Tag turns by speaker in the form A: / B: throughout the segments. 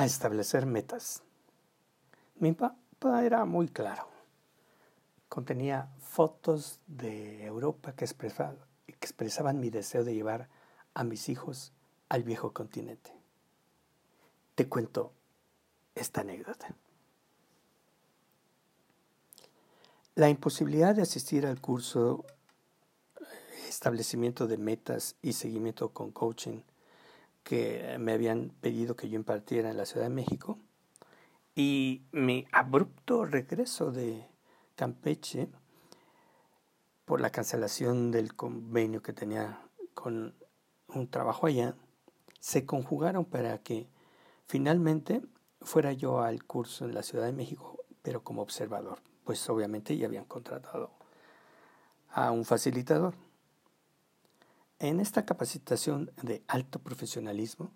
A: a establecer metas. Mi papá era muy claro. Contenía fotos de Europa que expresaban mi deseo de llevar a mis hijos al viejo continente. Te cuento esta anécdota. La imposibilidad de asistir al curso eh, establecimiento de metas y seguimiento con coaching que me habían pedido que yo impartiera en la Ciudad de México y mi abrupto regreso de Campeche por la cancelación del convenio que tenía con un trabajo allá, se conjugaron para que finalmente fuera yo al curso en la Ciudad de México, pero como observador, pues obviamente ya habían contratado a un facilitador. En esta capacitación de alto profesionalismo,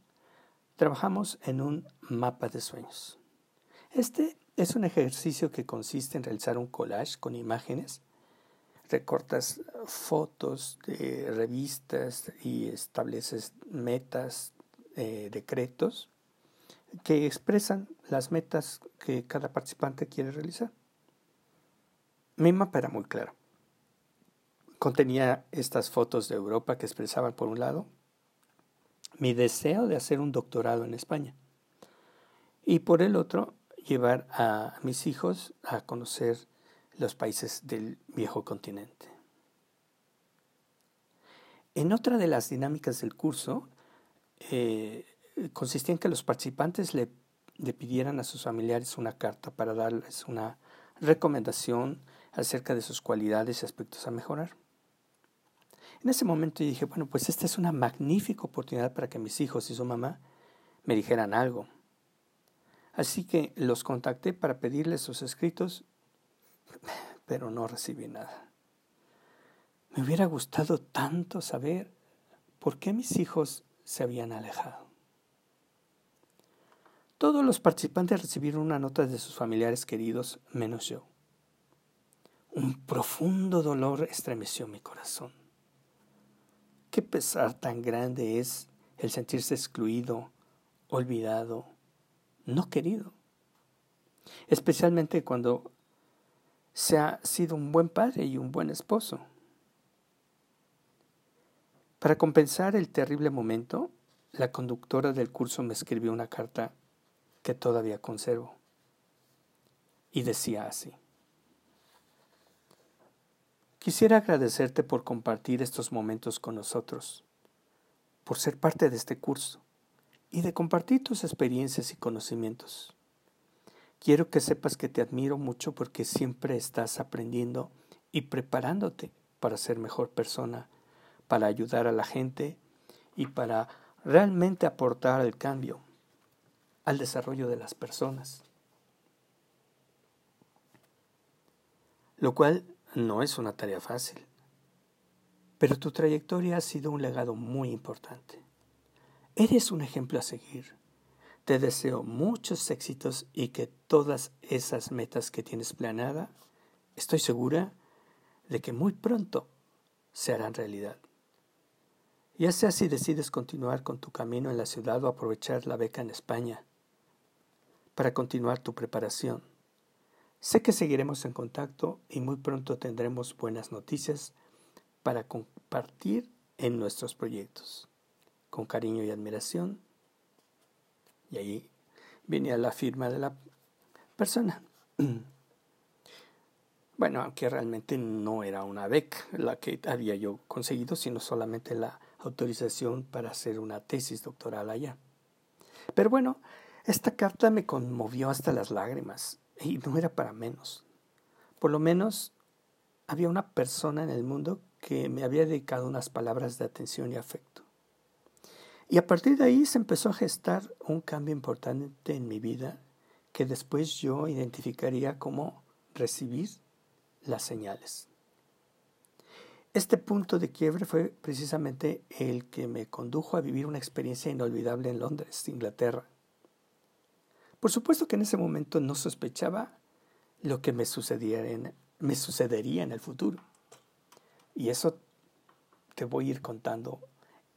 A: trabajamos en un mapa de sueños. Este es un ejercicio que consiste en realizar un collage con imágenes, recortas fotos de revistas y estableces metas, eh, decretos que expresan las metas que cada participante quiere realizar. Mi mapa era muy claro. Contenía estas fotos de Europa que expresaban, por un lado, mi deseo de hacer un doctorado en España y por el otro, llevar a mis hijos a conocer los países del viejo continente. En otra de las dinámicas del curso, eh, consistía en que los participantes le, le pidieran a sus familiares una carta para darles una recomendación acerca de sus cualidades y aspectos a mejorar. En ese momento dije, bueno, pues esta es una magnífica oportunidad para que mis hijos y su mamá me dijeran algo. Así que los contacté para pedirles sus escritos, pero no recibí nada. Me hubiera gustado tanto saber por qué mis hijos se habían alejado. Todos los participantes recibieron una nota de sus familiares queridos, menos yo. Un profundo dolor estremeció mi corazón. Qué pesar tan grande es el sentirse excluido, olvidado, no querido. Especialmente cuando se ha sido un buen padre y un buen esposo. Para compensar el terrible momento, la conductora del curso me escribió una carta que todavía conservo. Y decía así. Quisiera agradecerte por compartir estos momentos con nosotros, por ser parte de este curso y de compartir tus experiencias y conocimientos. Quiero que sepas que te admiro mucho porque siempre estás aprendiendo y preparándote para ser mejor persona, para ayudar a la gente y para realmente aportar al cambio, al desarrollo de las personas. Lo cual no es una tarea fácil, pero tu trayectoria ha sido un legado muy importante. Eres un ejemplo a seguir. Te deseo muchos éxitos y que todas esas metas que tienes planeada, estoy segura de que muy pronto se harán realidad. Ya sea si decides continuar con tu camino en la ciudad o aprovechar la beca en España para continuar tu preparación Sé que seguiremos en contacto y muy pronto tendremos buenas noticias para compartir en nuestros proyectos. Con cariño y admiración. Y ahí venía la firma de la persona. Bueno, aunque realmente no era una beca la que había yo conseguido, sino solamente la autorización para hacer una tesis doctoral allá. Pero bueno, esta carta me conmovió hasta las lágrimas y no era para menos. Por lo menos había una persona en el mundo que me había dedicado unas palabras de atención y afecto. Y a partir de ahí se empezó a gestar un cambio importante en mi vida que después yo identificaría como recibir las señales. Este punto de quiebre fue precisamente el que me condujo a vivir una experiencia inolvidable en Londres, Inglaterra, por supuesto que en ese momento no sospechaba lo que me sucedería en, me sucedería en el futuro. Y eso te voy a ir contando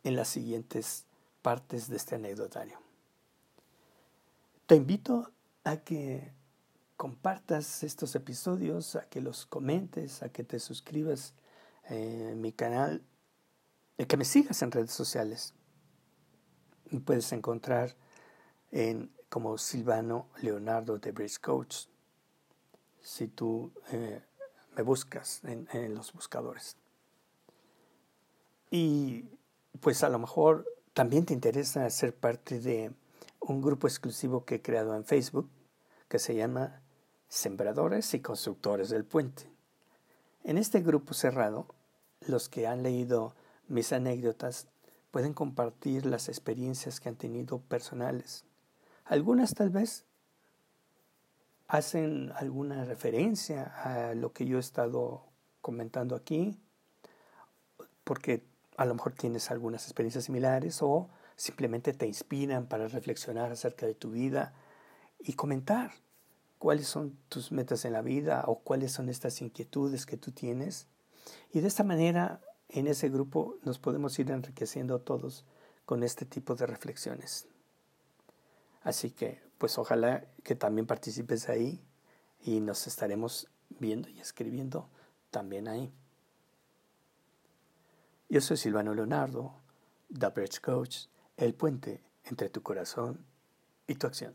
A: en las siguientes partes de este anecdotario. Te invito a que compartas estos episodios, a que los comentes, a que te suscribas en mi canal, y que me sigas en redes sociales. puedes encontrar en como Silvano Leonardo de Coach si tú eh, me buscas en, en los buscadores. Y pues a lo mejor también te interesa ser parte de un grupo exclusivo que he creado en Facebook que se llama Sembradores y Constructores del Puente. En este grupo cerrado, los que han leído mis anécdotas pueden compartir las experiencias que han tenido personales. Algunas tal vez hacen alguna referencia a lo que yo he estado comentando aquí, porque a lo mejor tienes algunas experiencias similares o simplemente te inspiran para reflexionar acerca de tu vida y comentar cuáles son tus metas en la vida o cuáles son estas inquietudes que tú tienes. Y de esta manera, en ese grupo nos podemos ir enriqueciendo todos con este tipo de reflexiones. Así que, pues ojalá que también participes ahí y nos estaremos viendo y escribiendo también ahí. Yo soy Silvano Leonardo, The Bridge Coach, el puente entre tu corazón y tu acción.